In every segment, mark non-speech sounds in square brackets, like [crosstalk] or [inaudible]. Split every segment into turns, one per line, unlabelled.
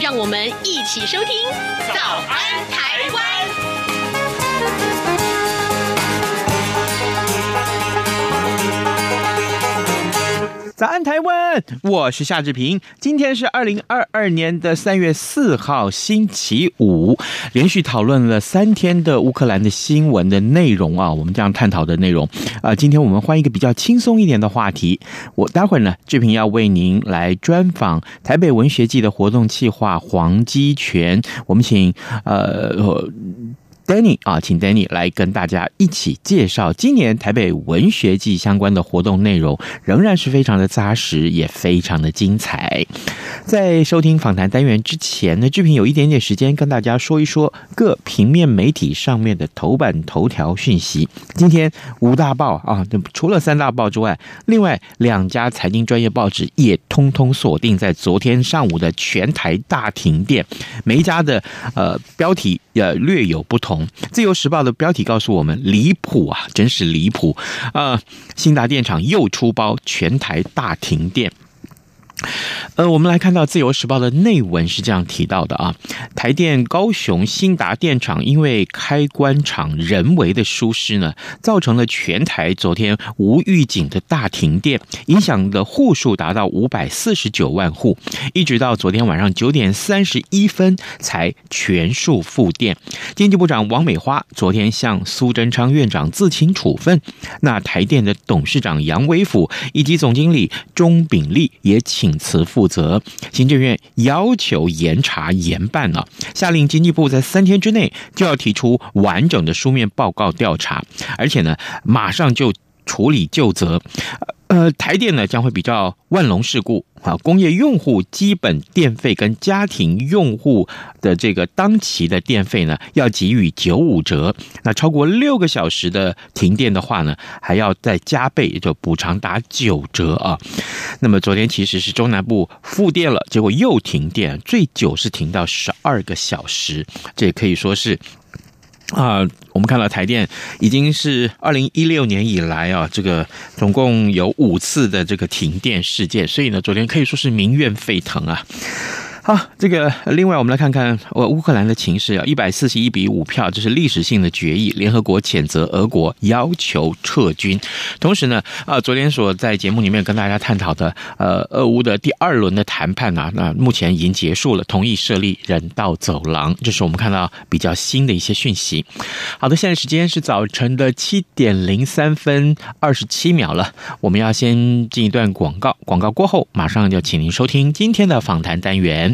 让我们一起收听《早安台湾》。
早安，台湾！我是夏志平。今天是二零二二年的三月四号，星期五。连续讨论了三天的乌克兰的新闻的内容啊，我们这样探讨的内容啊。今天我们换一个比较轻松一点的话题。我待会儿呢，志平要为您来专访台北文学季的活动企划黄基全。我们请呃。Danny 啊，请 Danny 来跟大家一起介绍今年台北文学季相关的活动内容，仍然是非常的扎实，也非常的精彩。在收听访谈单元之前呢，志平有一点点时间跟大家说一说各平面媒体上面的头版头条讯息。今天五大报啊，除了三大报之外，另外两家财经专业报纸也通通锁定在昨天上午的全台大停电，每一家的呃标题也略有不同。自由时报的标题告诉我们：离谱啊，真是离谱啊！兴达电厂又出包，全台大停电。呃，我们来看到《自由时报》的内文是这样提到的啊，台电高雄兴达电厂因为开关厂人为的疏失呢，造成了全台昨天无预警的大停电，影响的户数达到五百四十九万户，一直到昨天晚上九点三十一分才全数复电。经济部长王美花昨天向苏贞昌院长自请处分，那台电的董事长杨伟甫以及总经理钟炳立也请。辞负责，行政院要求严查严办了，下令经济部在三天之内就要提出完整的书面报告调查，而且呢，马上就处理旧责。呃，台电呢将会比较万隆事故啊，工业用户基本电费跟家庭用户的这个当期的电费呢，要给予九五折。那超过六个小时的停电的话呢，还要再加倍，就补偿打九折啊。那么昨天其实是中南部复电了，结果又停电，最久是停到十二个小时，这也可以说是。啊、我们看到台电已经是二零一六年以来啊，这个总共有五次的这个停电事件，所以呢，昨天可以说是民怨沸腾啊。好，这个另外我们来看看呃乌克兰的情势啊，一百四十一比五票，这是历史性的决议，联合国谴责俄国要求撤军。同时呢，啊，昨天所在节目里面跟大家探讨的呃俄乌的第二轮的谈判啊，那目前已经结束了，同意设立人道走廊，这是我们看到比较新的一些讯息。好的，现在时间是早晨的七点零三分二十七秒了，我们要先进一段广告，广告过后马上就请您收听今天的访谈单元。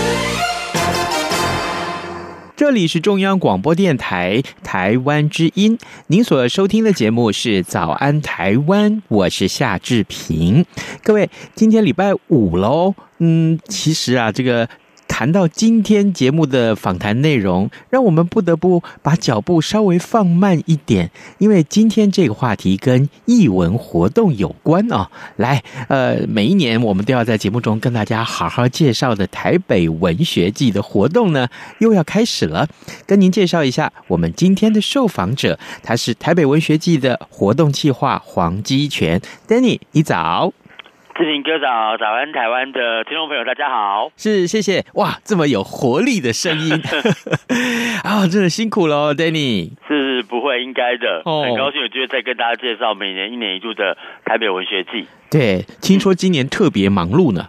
这里是中央广播电台台湾之音，您所收听的节目是《早安台湾》，我是夏志平。各位，今天礼拜五喽，嗯，其实啊，这个。谈到今天节目的访谈内容，让我们不得不把脚步稍微放慢一点，因为今天这个话题跟译文活动有关哦。来，呃，每一年我们都要在节目中跟大家好好介绍的台北文学季的活动呢，又要开始了。跟您介绍一下我们今天的受访者，他是台北文学季的活动计划黄基全，Danny，你早。
志平哥早，早安台湾的听众朋友，大家好。
是，谢谢。哇，这么有活力的声音 [laughs] 啊、哦，真的辛苦了，Danny。
是不会应该的，哦、很高兴有机会再跟大家介绍每年一年一度的台北文学季。
对，听说今年特别忙碌呢。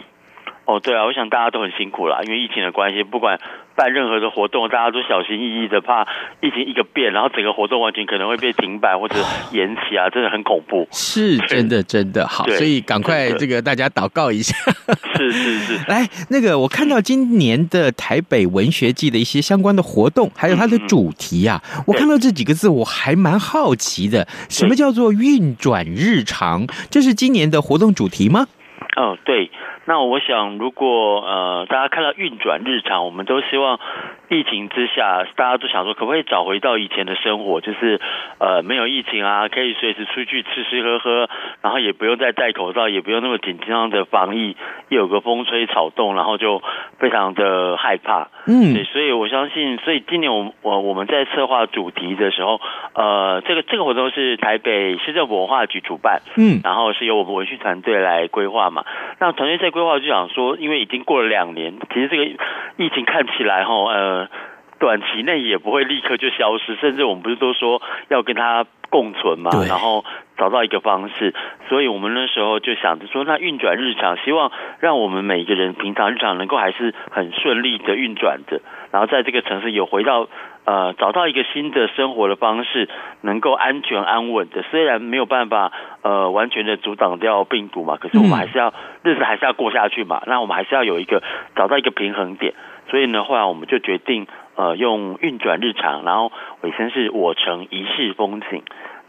哦，对啊，我想大家都很辛苦啦，因为疫情的关系，不管办任何的活动，大家都小心翼翼的，怕疫情一个变，然后整个活动完全可能会被停摆或者延期啊，真的很恐怖。
是真的，真的好，所以赶快这个大家祷告一下。
是是 [laughs] 是，
来，那个我看到今年的台北文学季的一些相关的活动，还有它的主题啊，嗯、我看到这几个字，我还蛮好奇的，什么叫做运转日常？这是今年的活动主题吗？
哦，对。那我想，如果呃大家看到运转日常，我们都希望疫情之下，大家都想说，可不可以找回到以前的生活？就是呃没有疫情啊，可以随时出去吃吃喝喝，然后也不用再戴口罩，也不用那么紧张的防疫，一有个风吹草动，然后就非常的害怕。嗯，对，所以我相信，所以今年我我我们在策划主题的时候，呃，这个这个活动是台北市政府文化局主办，嗯，然后是由我们文训团队来规划嘛。那团队在规划就想说，因为已经过了两年，其实这个疫情看起来哈，呃，短期内也不会立刻就消失，甚至我们不是都说要跟它共存嘛，然后找到一个方式，所以我们那时候就想着说，那运转日常，希望让我们每一个人平常日常能够还是很顺利的运转着，然后在这个城市有回到。呃，找到一个新的生活的方式，能够安全安稳的，虽然没有办法呃完全的阻挡掉病毒嘛，可是我们还是要日子还是要过下去嘛。那我们还是要有一个找到一个平衡点。所以呢，后来我们就决定呃用运转日常，然后尾声是我城一世风景。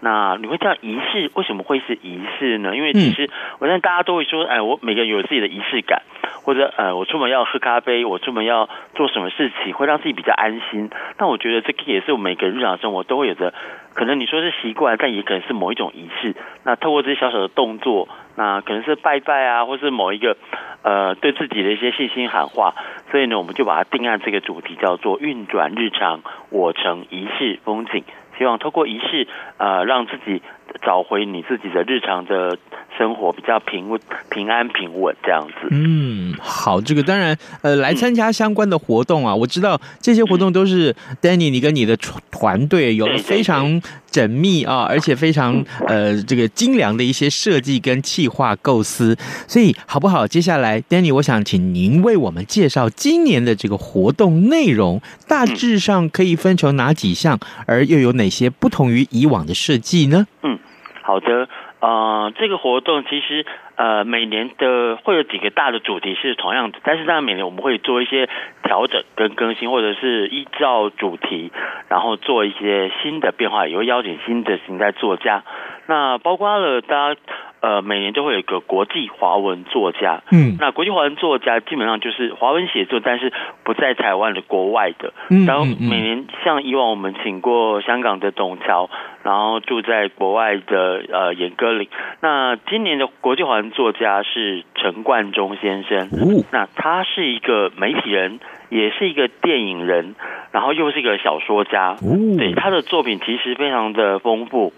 那你会叫仪式？为什么会是仪式呢？因为其实我相信大家都会说，哎，我每个人有自己的仪式感，或者呃，我出门要喝咖啡，我出门要做什么事情会让自己比较安心。那我觉得这个也是我们每个人日常生活都会有的，可能你说是习惯，但也可能是某一种仪式。那透过这些小小的动作，那可能是拜拜啊，或是某一个呃对自己的一些信心喊话。所以呢，我们就把它定案这个主题叫做“运转日常，我成一世风景”。希望透过仪式，呃，让自己找回你自己的日常的生活，比较平稳、平安、平稳这样子。
嗯，好，这个当然，呃，来参加相关的活动啊，嗯、我知道这些活动都是 Danny，你跟你的团队有了非常缜密啊，而且非常呃这个精良的一些设计跟企划构思。所以，好不好？接下来，Danny，我想请您为我们介绍今年的这个活动内容，大致上可以分成哪几项，而又有哪些不同于以往的设计呢？
嗯。好的，呃，这个活动其实呃每年的会有几个大的主题是同样的，但是当然每年我们会做一些调整跟更新，或者是依照主题，然后做一些新的变化，也会邀请新的形态作家，那包括了大家。呃，每年都会有一个国际华文作家，嗯，那国际华文作家基本上就是华文写作，但是不在台湾的国外的。嗯，然后每年像以往我们请过香港的董桥，然后住在国外的呃严歌苓。那今年的国际华文作家是陈冠中先生，哦，那他是一个媒体人，也是一个电影人，然后又是一个小说家，哦，对，他的作品其实非常的丰富。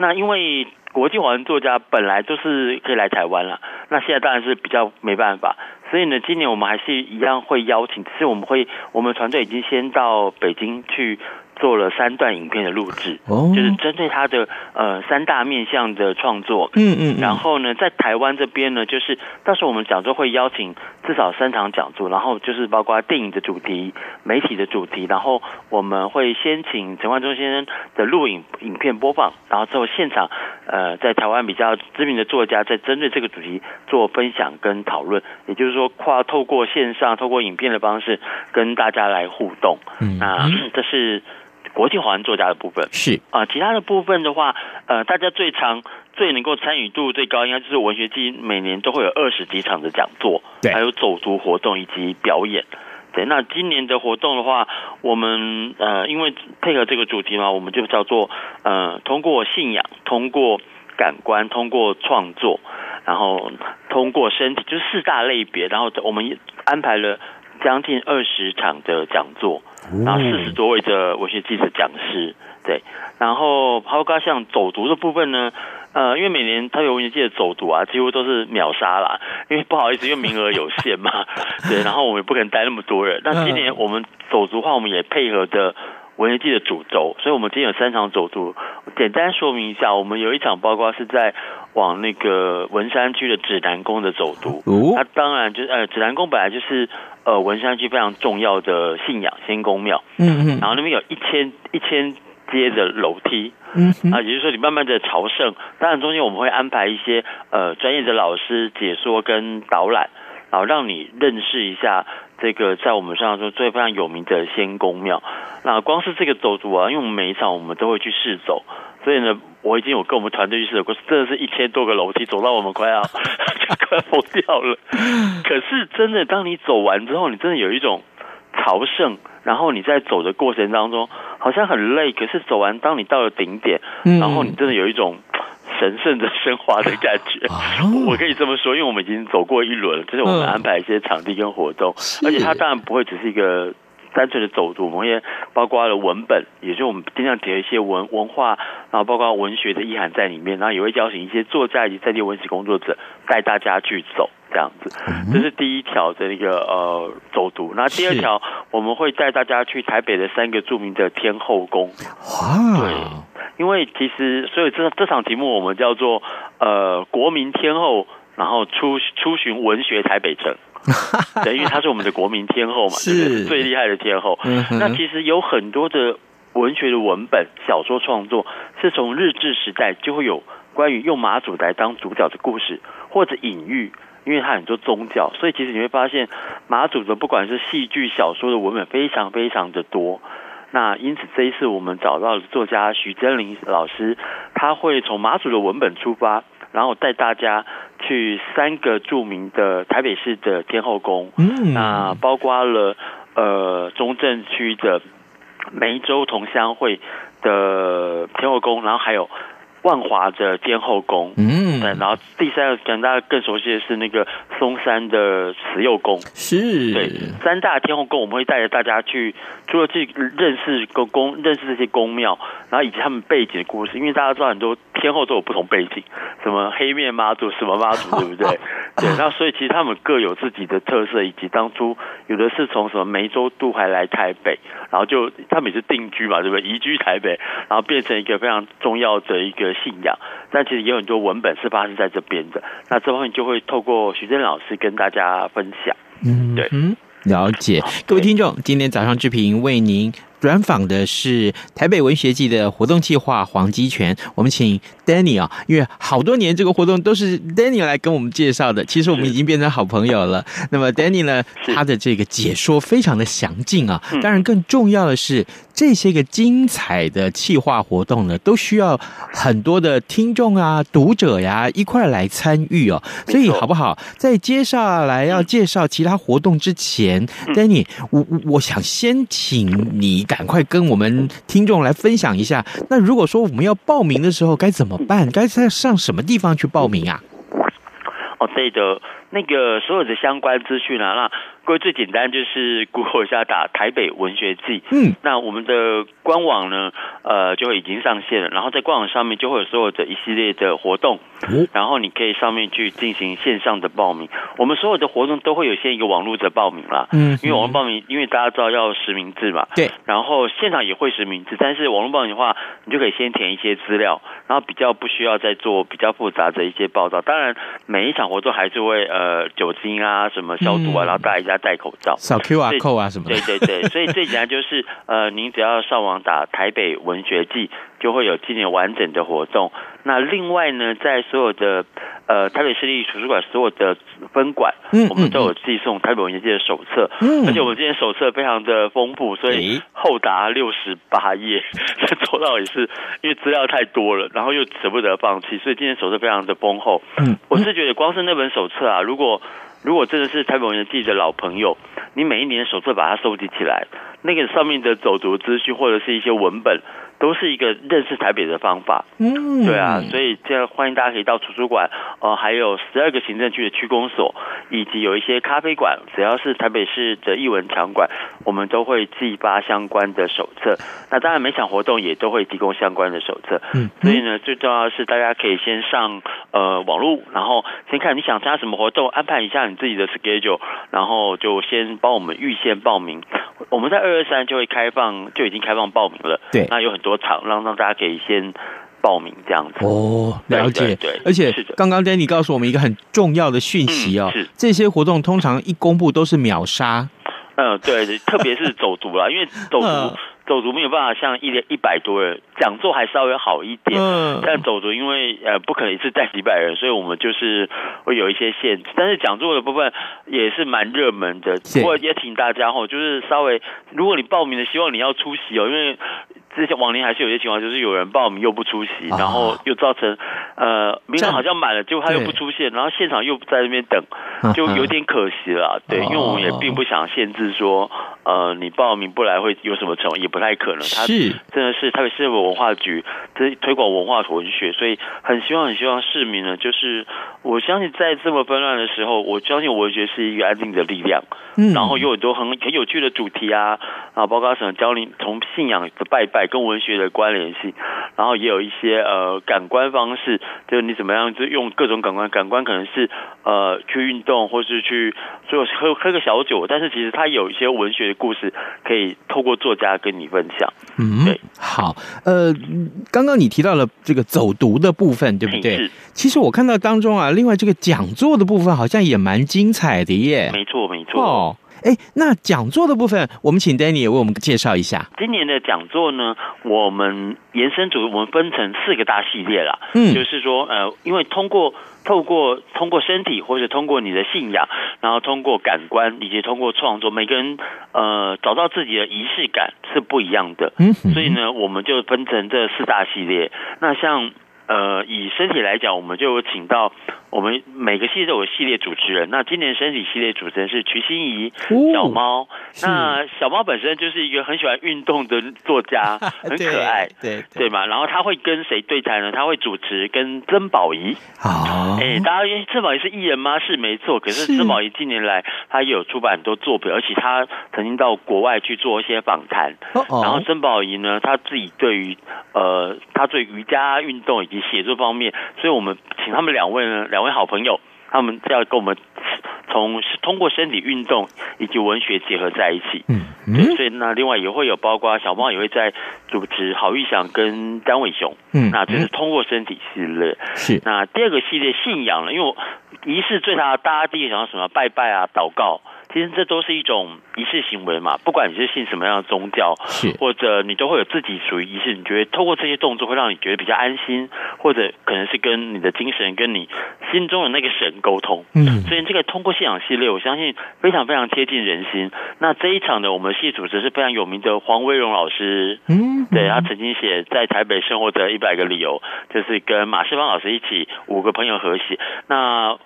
那因为国际华人作家本来就是可以来台湾了，那现在当然是比较没办法，所以呢，今年我们还是一样会邀请，只是我们会，我们团队已经先到北京去做了三段影片的录制，
哦
就是针对他的呃三大面向的创作。
嗯嗯嗯
然后呢，在台湾这边呢，就是到时候我们讲座会邀请至少三场讲座，然后就是包括电影的主题、媒体的主题，然后我们会先请陈冠中先生的录影影片播放，然后之后现场呃在台湾比较知名的作家在针对这个主题做分享跟讨论，也就是说跨透过线上、透过影片的方式跟大家来互动。
嗯
那这是国际华人作家的部分。
是
啊，其他的部分的话，呃，大家最常、最能够参与度最高，应该就是文学季每年都会有二十几场的讲座，
对
还有走读活动以及表演。对，那今年的活动的话，我们呃，因为配合这个主题嘛，我们就叫做呃，通过信仰，通过感官，通过创作，然后通过身体，就是四大类别，然后我们也安排了将近二十场的讲座。然后四十多位的文学记者讲师，对，然后包括像走读的部分呢，呃，因为每年他有文学季的走读啊，几乎都是秒杀啦，因为不好意思，因为名额有限嘛，[laughs] 对，然后我们也不可能带那么多人。那今年我们走读的话，我们也配合的文学季的主轴，所以我们今天有三场走读。简单说明一下，我们有一场包括是在往那个文山区的指南宫的走读，
哦
那当然就是呃，指南宫本来就是呃文山区非常重要的信仰仙公庙。
嗯嗯
然后那边有一千一千阶的楼梯，
嗯哼
啊，也就是说你慢慢的朝圣，当然中间我们会安排一些呃专业的老师解说跟导览，然后让你认识一下这个在我们上说最非常有名的仙公庙。那光是这个走读啊，因为我们每一场我们都会去试走，所以呢，我已经有跟我们团队去试走过，真的是一千多个楼梯，走到我们快要就 [laughs] 快要疯掉了。可是真的，当你走完之后，你真的有一种朝圣，然后你在走的过程当中好像很累，可是走完，当你到了顶点，
嗯
然后你真的有一种神圣的升华的感觉。
哦 [laughs]
我可以这么说，因为我们已经走过一轮了，就是我们安排一些场地跟活动，而且它当然不会只是一个。单纯的走读，我们也包括了文本，也就是我们尽量结合一些文文化，然后包括文学的意涵在里面，然后也会邀请一些作家以及在地文史工作者带大家去走，这样子。这是第一条的一个呃走读。那第二条，我们会带大家去台北的三个著名的天后宫。
哇，
因为其实所以这这场题目我们叫做呃国民天后，然后出出巡文学台北城。[laughs] 对，因为她是我们的国民天后嘛，
是？
最厉害的天后。
嗯哼
那其实有很多的文学的文本、小说创作，是从日治时代就会有关于用马祖来当主角的故事或者隐喻，因为它很多宗教，所以其实你会发现马祖的不管是戏剧、小说的文本非常非常的多。那因此这一次我们找到了作家徐真林老师，他会从马祖的文本出发，然后带大家去三个著名的台北市的天后宫，
嗯。
那包括了呃中正区的梅州同乡会的天后宫，然后还有万华的天后宫，
嗯。
对，然后第三个可能大家更熟悉的是那个松山的慈幼宫。
是，
对，三大天后宫，我们会带着大家去，除了去认识宫宫，认识这些宫庙，然后以及他们背景的故事，因为大家知道很多天后都有不同背景，什么黑面妈祖，什么妈祖，[laughs] 对不对？对，那所以其实他们各有自己的特色，以及当初有的是从什么梅州渡海来台北，然后就他们也是定居嘛，对不对？移居台北，然后变成一个非常重要的一个信仰。但其实也有很多文本是发生在这边的，那这方面就会透过徐峥老师跟大家分享。
嗯，
对
嗯，了解。各位听众，今天早上志平为您专访的是台北文学季的活动计划黄基全，我们请 Danny 啊，因为好多年这个活动都是 Danny 来跟我们介绍的，其实我们已经变成好朋友了。那么 Danny 呢，他的这个解说非常的详尽啊，当然更重要的是这些个精彩的企划活动呢，都需要很多的听众啊、读者呀一块来参与哦。所以好不好？在接下来要介绍其他活动之前，Danny，我我我想先请你。赶快跟我们听众来分享一下。那如果说我们要报名的时候该怎么办？该在上什么地方去报名啊？
哦，对的，那个所有的相关资讯啊，那各位最简单就是 Google 一下打台北文学季，
嗯，
那我们的官网呢，呃，就会已经上线了，然后在官网上面就会有所有的一系列的活动，然后你可以上面去进行线上的报名。我们所有的活动都会有先一个网络的报名啦，嗯，因为网络报名，因为大家知道要实名制嘛，
对，
然后现场也会实名制，但是网络报名的话，你就可以先填一些资料，然后比较不需要再做比较复杂的一些报道。当然，每一场活动还是会呃酒精啊什么消毒啊，然后大家戴口罩，
扫 QR code 啊什么的。
对对对，[laughs] 所以最简单就是呃，您只要上网打台北文学季，就会有今年完整的活动。那另外呢，在所有的呃台北市立图书馆所有的分馆，我们都有寄送台北文学界的手册，而且我们今天手册非常的丰富，所以厚达六十八页，[laughs] 这做到也是因为资料太多了，然后又舍不得放弃，所以今天手册非常的丰厚。嗯，我是觉得光是那本手册啊，如果如果真的是台北文学季的老朋友，你每一年手册把它收集起来，那个上面的走读资讯或者是一些文本，都是一个认识台北的方法。嗯，对啊，所以这样欢迎大家可以到图书馆，呃，还有十二个行政区的区公所，以及有一些咖啡馆，只要是台北市的艺文场馆，我们都会寄发相关的手册。那当然每场活动也都会提供相关的手册。嗯，所以呢，最重要的是大家可以先上呃网络，然后先看你想参加什么活动，安排一下你自己的 schedule，然后就先帮我们预先报名。我们在二月三就会开放，就已经开放报名了。
对，
那有很多场让让大家可以先报名这样子。
哦，了解。
对，对，对，
而且刚刚 Danny 告诉我们一个很重要的讯息哦，
嗯、是
这些活动通常一公布都是秒杀。
嗯，对，特别是走读啦，因为走读。嗯走读没有办法像一连一百多人，讲座还稍微好一点。嗯，但走读因为呃不可能一次带几百人，所以我们就是会有一些限制。但是讲座的部分也是蛮热门的，不过也请大家吼，就是稍微如果你报名的，希望你要出席哦，因为之前往年还是有些情况，就是有人报名又不出席，然后又造成呃名额好像满了，结果他又不出现，然后现场又在那边等，就有点可惜了。对，因为我们也并不想限制说呃你报名不来会有什么成也不。太可能，他真的是特别是文化局这推广文化文学，所以很希望很希望市民呢，就是我相信在这么纷乱的时候，我相信文学是一个安定的力量，嗯，然后有很多很很有趣的主题啊，啊，包括什么教你从信仰的拜拜跟文学的关联性，然后也有一些呃感官方式，就是你怎么样就用各种感官，感官可能是呃去运动或是去就喝喝个小酒，但是其实它有一些文学的故事可以透过作家跟你分享，嗯，对，
好，呃，刚刚你提到了这个走读的部分，对不对？其实我看到当中啊，另外这个讲座的部分好像也蛮精彩的耶。
没错，没错。
哦，哎，那讲座的部分，我们请 Danny 也为我们介绍一下。
今年的讲座呢，我们延伸组我们分成四个大系列啦。嗯，就是说，呃，因为通过。透过通过身体，或者通过你的信仰，然后通过感官，以及通过创作，每个人呃找到自己的仪式感是不一样的。嗯，所以呢，我们就分成这四大系列。那像。呃，以身体来讲，我们就有请到我们每个系列都有系列主持人。那今年身体系列主持人是瞿欣怡，小猫。那小猫本身就是一个很喜欢运动的作家，[laughs] 很可爱，对对，对嘛。然后他会跟谁对谈呢？他会主持跟曾宝仪。哦，哎，大家曾宝仪是艺人吗？是没错。可是曾宝仪近年来他也有出版很多作品，而且他曾经到国外去做一些访谈。然后曾宝仪呢，他自己对于呃，他对瑜伽运动以及写作方面，所以我们请他们两位呢，两位好朋友，他们要跟我们从通过身体运动以及文学结合在一起。嗯，对，所以那另外也会有包括小猫也会在主持郝玉祥跟张伟雄。嗯，那这是通过身体系列。是，那第二个系列信仰了，因为我仪式最大的，大家第一个想到什么？拜拜啊，祷告。其实这都是一种仪式行为嘛，不管你是信什么样的宗教，是或者你都会有自己属于仪式，你觉得透过这些动作会让你觉得比较安心，或者可能是跟你的精神、跟你心中的那个神沟通。嗯，所以这个通过信仰系列，我相信非常非常贴近人心。那这一场的我们系主持是非常有名的黄威荣老师，嗯，对，他曾经写在台北生活的一百个理由，就是跟马世芳老师一起五个朋友合写。那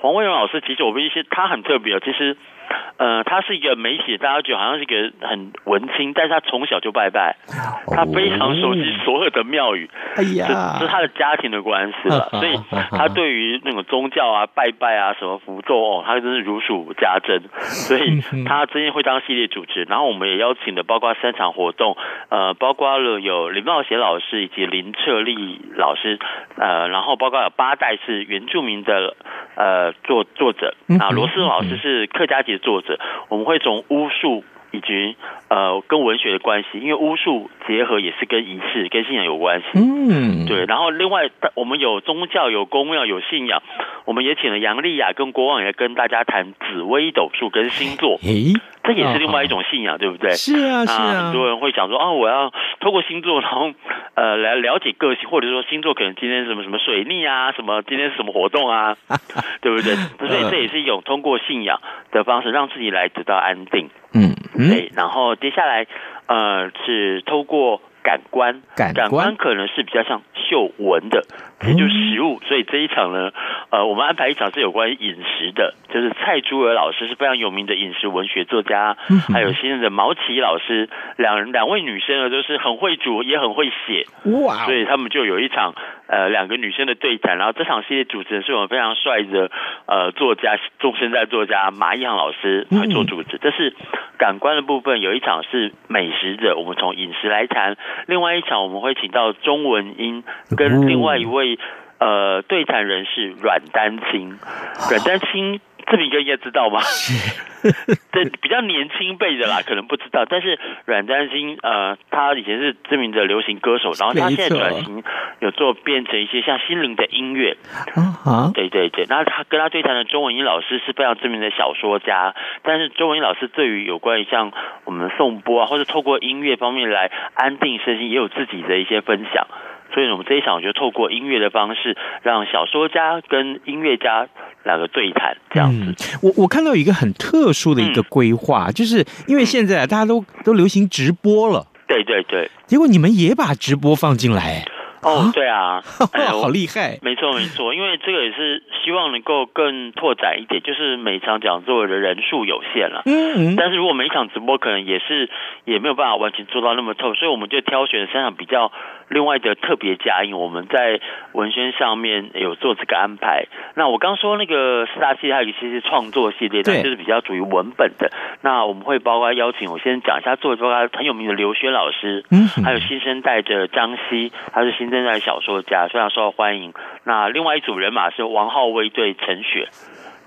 黄威荣老师其实我们一些他很特别，其实。呃，他是一个媒体，大家觉得好像是一个很文青，但是他从小就拜拜，他非常熟悉所有的庙宇，哎呀，这是他的家庭的关系了，[laughs] 所以他对于那种宗教啊、拜拜啊、什么符咒哦，他真是如数家珍，所以他最近会当系列主持，然后我们也邀请的包括三场活动，呃，包括了有林茂贤老师以及林彻利老师，呃，然后包括有八代是原住民的呃作作者，啊，罗斯老师是客家籍的作者，我们会从巫术。以及呃跟文学的关系，因为巫术结合也是跟仪式、跟信仰有关系。嗯，对。然后另外，我们有宗教、有公庙、有信仰，我们也请了杨丽雅跟国王也跟大家谈紫微斗数跟星座。诶，这也是另外一种信仰，哦、对不对？
是啊，是啊。
很多人会想说啊，我要透过星座，然后呃来了解个性，或者说星座可能今天什么什么水逆啊，[laughs] 什么今天是什么活动啊，[laughs] 对不对？[laughs] 所以这也是一种通过信仰的方式，让自己来得到安定。嗯。对，然后接下来，呃，是透过感官，感官，可能是比较像嗅闻的，也就是食物。所以这一场呢，呃，我们安排一场是有关于饮食的，就是蔡珠儿老师是非常有名的饮食文学作家，还有新任的毛奇老师，两人两位女生呢都是很会煮也很会写，哇，所以他们就有一场。呃，两个女生的对谈，然后这场系列主持人是我们非常帅的呃作家，中生代作家马一航老师来做主持。这是感官的部分，有一场是美食的，我们从饮食来谈；另外一场我们会请到钟文英跟另外一位呃对谈人士阮丹青，阮丹青。这名哥应该知道吧？[laughs] [laughs] 这比较年轻辈的啦，可能不知道。但是阮丹青，呃，他以前是知名的流行歌手，然后他现在转型有做变成一些像心灵的音乐。啊，对对对。那他跟他对谈的钟文英老师是非常知名的小说家，但是钟文英老师对于有关于像我们颂钵啊，或者透过音乐方面来安定身心，也有自己的一些分享。所以，我们这一场我就透过音乐的方式，让小说家跟音乐家两个对谈，这样子。
嗯、我我看到有一个很特殊的一个规划，嗯、就是因为现在大家都都流行直播了，
对对对。
结果你们也把直播放进来。
哦，对啊，[laughs]
哎、好厉害！
没错没错，因为这个也是希望能够更拓展一点，就是每场讲座的人数有限了。嗯嗯。但是如果每一场直播可能也是也没有办法完全做到那么透，所以我们就挑选三场比较另外的特别加印，我们在文宣上面有做这个安排。那我刚说那个四大系列还有一些是创作系列，的，就是比较属于文本的。那我们会包括邀请，我先讲一下，作为包括很有名的刘轩老师，嗯，还有新生代的张希，他是新。生代小说家非常受到欢迎。那另外一组人马是王浩威对陈雪，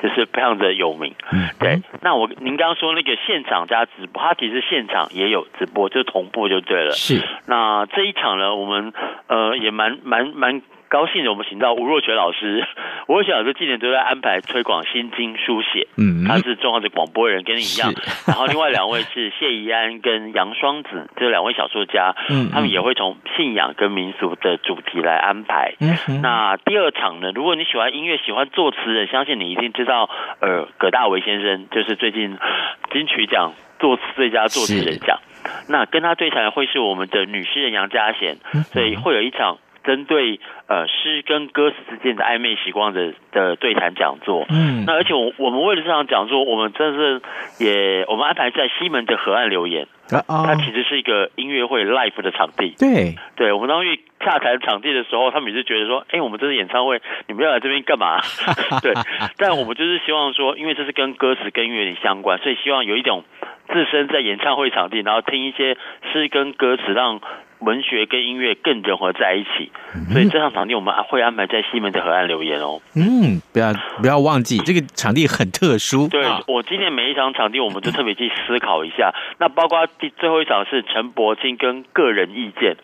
就是非常的有名。嗯对，那我您刚刚说那个现场加直播，它其实现场也有直播，就同步就对了。是。那这一场呢，我们呃也蛮蛮蛮。高兴的，我们请到吴若权老师。吴若权老师今年都在安排推广心经书写，嗯，他是重要的广播人，跟你一样。[laughs] 然后另外两位是谢宜安跟杨双子，这两位小说家，嗯，他们也会从信仰跟民俗的主题来安排。嗯，那第二场呢，如果你喜欢音乐、喜欢作词的，相信你一定知道，呃，葛大为先生就是最近金曲奖作词最佳作词人奖。那跟他对谈会是我们的女诗人杨家贤，所以会有一场。针对呃诗跟歌词之间的暧昧时光的的对谈讲座，嗯，那而且我我们为了这场讲座，我们真的是也我们安排在西门的河岸留言，啊哦、它其实是一个音乐会 live 的场地，对，对我们当时洽谈场地的时候，他们也是觉得说，哎，我们这是演唱会，你们要来这边干嘛？[laughs] 对，但我们就是希望说，因为这是跟歌词跟音乐里相关，所以希望有一种置身在演唱会场地，然后听一些诗跟歌词，让。文学跟音乐更融合在一起，所以这场场地我们会安排在西门的河岸留言哦。嗯，
不要不要忘记这个场地很特殊。
对，我今年每一场场地，我们就特别去思考一下。[laughs] 那包括第最后一场是陈柏青跟个人意见。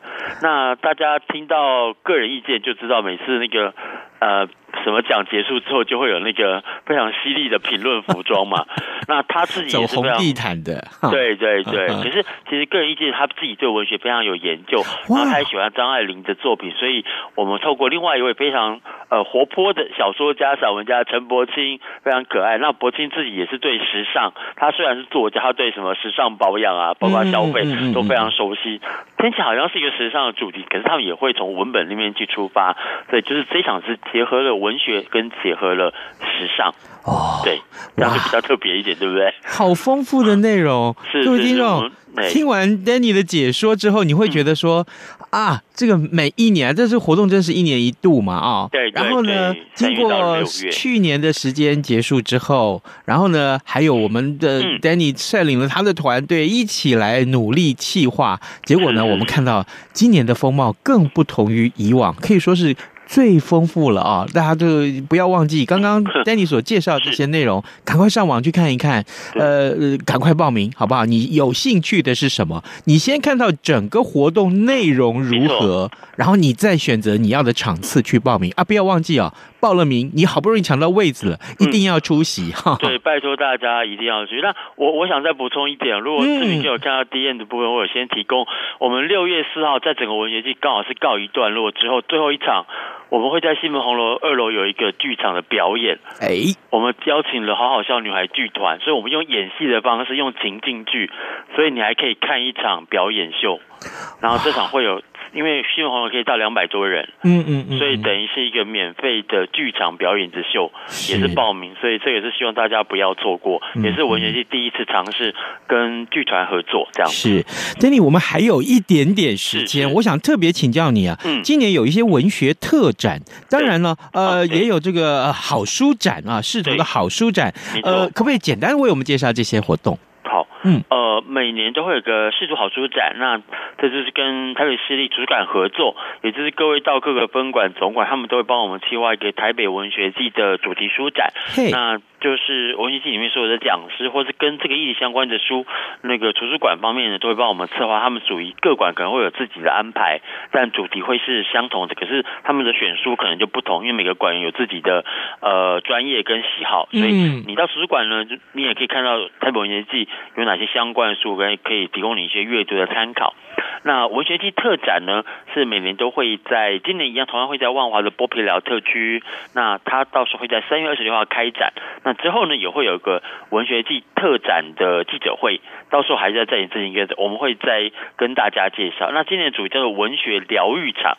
那大家听到个人意见就知道，每次那个呃。什么奖结束之后就会有那个非常犀利的评论服装嘛？[laughs] 那他自己也是非常
走红地毯的，
对对对。可是其实个人意见，他自己对文学非常有研究，然后他也喜欢张爱玲的作品，所以我们透过另外一位非常呃活泼的小说家、散文家陈柏青，非常可爱。那柏青自己也是对时尚，他虽然是作家，他对什么时尚保养啊，包括消费都非常熟悉。听起来好像是一个时尚的主题，可是他们也会从文本里面去出发，所以就是这场是结合了文学跟结合了时尚。哦，对，这样就比较特别一点，对不对？
好丰富的内容，[laughs]
是
各位听众。听完 Danny 的解说之后，你会觉得说、嗯、啊，这个每一年，这是活动，真是一年一度嘛啊、哦。
对，对，对。
然后呢，经过去年的时间结束之后，然后呢，还有我们的 Danny 率领了他的团队一起来努力企划，结果呢，我们看到今年的风貌更不同于以往，可以说是。最丰富了啊！大家就不要忘记刚刚 [laughs] Danny 所介绍的这些内容，赶快上网去看一看。呃，赶快报名好不好？你有兴趣的是什么？你先看到整个活动内容如何，然后你再选择你要的场次去报名啊！不要忘记啊，报了名，你好不容易抢到位子了，一定要出席哈！
对，拜托大家一定要去。那我我想再补充一点，如果志明有看到 D N 的部分，我有先提供。我们六月四号在整个文学季刚好是告一段落之后，最后一场。我们会在西门红楼二楼有一个剧场的表演，哎，我们邀请了好好笑女孩剧团，所以我们用演戏的方式，用情境剧，所以你还可以看一场表演秀，然后这场会有。因为西门红楼可以到两百多人，嗯嗯，嗯，所以等于是一个免费的剧场表演之秀，也是报名，所以这也是希望大家不要错过，也是文学系第一次尝试跟剧团合作这样。是
，Danny，我们还有一点点时间，我想特别请教你啊，嗯，今年有一些文学特展，当然了，呃，也有这个好书展啊，市图的好书展，呃，可不可以简单为我们介绍这些活动？
好，嗯，呃，每年都会有个市主好书展，那这就是跟台北市立图书馆合作，也就是各位到各个分馆总馆，他们都会帮我们策划一个台北文学季的主题书展，那。就是文学季里面所有的讲师，或是跟这个议题相关的书，那个图书馆方面呢，都会帮我们策划。他们属于各馆可能会有自己的安排，但主题会是相同的。可是他们的选书可能就不同，因为每个馆员有自己的呃专业跟喜好。所以你到图书馆呢，你也可以看到台北文学季有哪些相关的书，可以可以提供你一些阅读的参考。那文学季特展呢，是每年都会在今年一样，同样会在万华的剥皮寮特区。那它到时候会在三月二十六号开展。那之后呢，也会有个文学季特展的记者会，到时候还是要再进行一个，我们会再跟大家介绍。那今年的主题叫做文学疗愈场。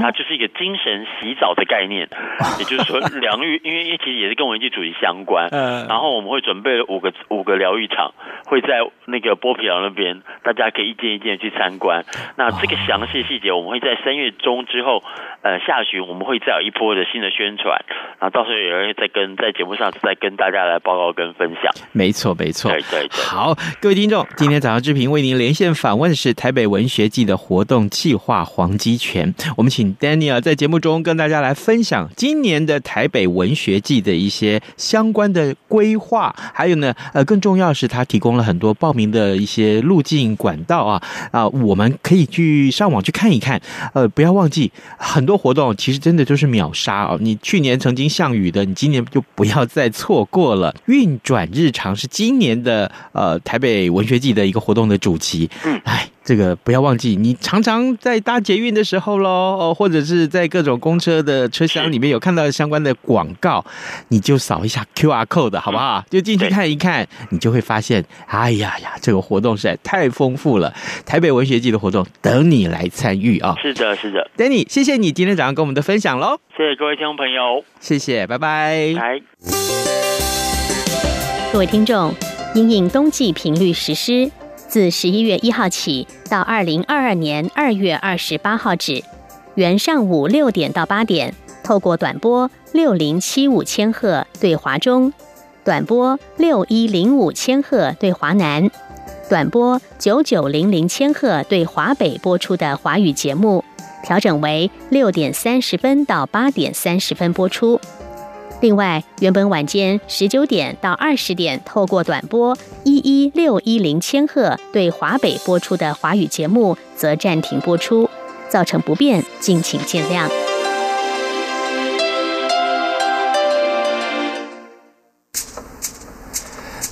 它就是一个精神洗澡的概念，[laughs] 也就是说疗愈，因为其实也是跟文艺主义相关。嗯，然后我们会准备了五个五个疗愈场，会在那个剥皮寮那边，大家可以一件一间去参观。那这个详细细节，我们会在三月中之后，呃，下旬我们会再有一波的新的宣传，然后到时候有人再跟在节目上再跟大家来报告跟分享。
没错，没错。
对对对。
好，各位听众，今天早上志平为您连线访问的是台北文学季的活动计划黄基全。我们请 Daniel 在节目中跟大家来分享今年的台北文学季的一些相关的规划，还有呢，呃，更重要是他提供了很多报名的一些路径管道啊啊，我们可以去上网去看一看。呃，不要忘记很多活动其实真的就是秒杀哦。你去年曾经项羽的，你今年就不要再错过了。运转日常是今年的呃台北文学季的一个活动的主题。嗯，哎。这个不要忘记，你常常在搭捷运的时候喽，哦，或者是在各种公车的车厢里面有看到相关的广告，你就扫一下 QR code，好不好？就进去看一看，你就会发现，哎呀呀，这个活动实在太丰富了。台北文学季的活动等你来参与啊！
是的，是的
，Danny，谢谢你今天早上跟我们的分享喽。
谢谢各位听众朋友，
谢谢，拜拜。
拜。
各位听众，因应冬季频率实施。自十一月一号起到二零二二年二月二十八号止，原上午六点到八点，透过短波六零七五千赫对华中，短波六一零五千赫对华南，短波九九零零千赫对华北播出的华语节目，调整为六点三十分到八点三十分播出。另外，原本晚间十九点到二十点透过短波一一六一零千赫对华北播出的华语节目，则暂停播出，造成不便，敬请见谅。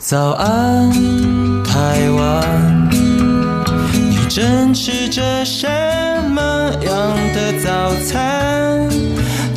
早安，台湾，你正吃着什么样的早餐，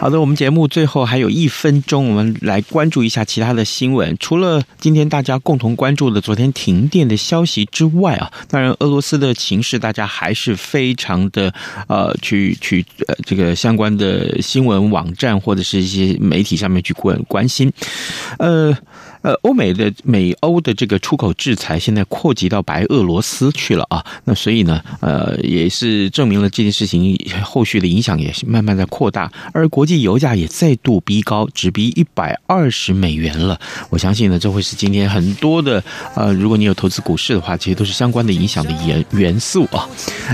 好的，我们节目最后还有一分钟，我们来关注一下其他的新闻。除了今天大家共同关注的昨天停电的消息之外啊，当然俄罗斯的情势大家还是非常的呃去去呃这个相关的新闻网站或者是一些媒体上面去关关心，呃。呃，欧美的美欧的这个出口制裁现在扩及到白俄罗斯去了啊，那所以呢，呃，也是证明了这件事情后续的影响也是慢慢在扩大，而国际油价也再度逼高，直逼一百二十美元了。我相信呢，这会是今天很多的呃，如果你有投资股市的话，这些都是相关的影响的元元素啊。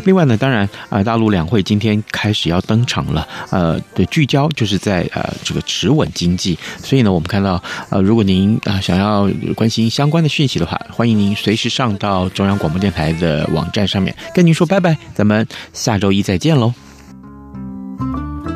另外呢，当然啊，大陆两会今天开始要登场了，呃，的聚焦就是在呃这个持稳经济，所以呢，我们看到呃，如果您啊。想要关心相关的讯息的话欢迎您随时上到中央广播电台的网站上面。跟您说拜拜咱们下周一再见喽。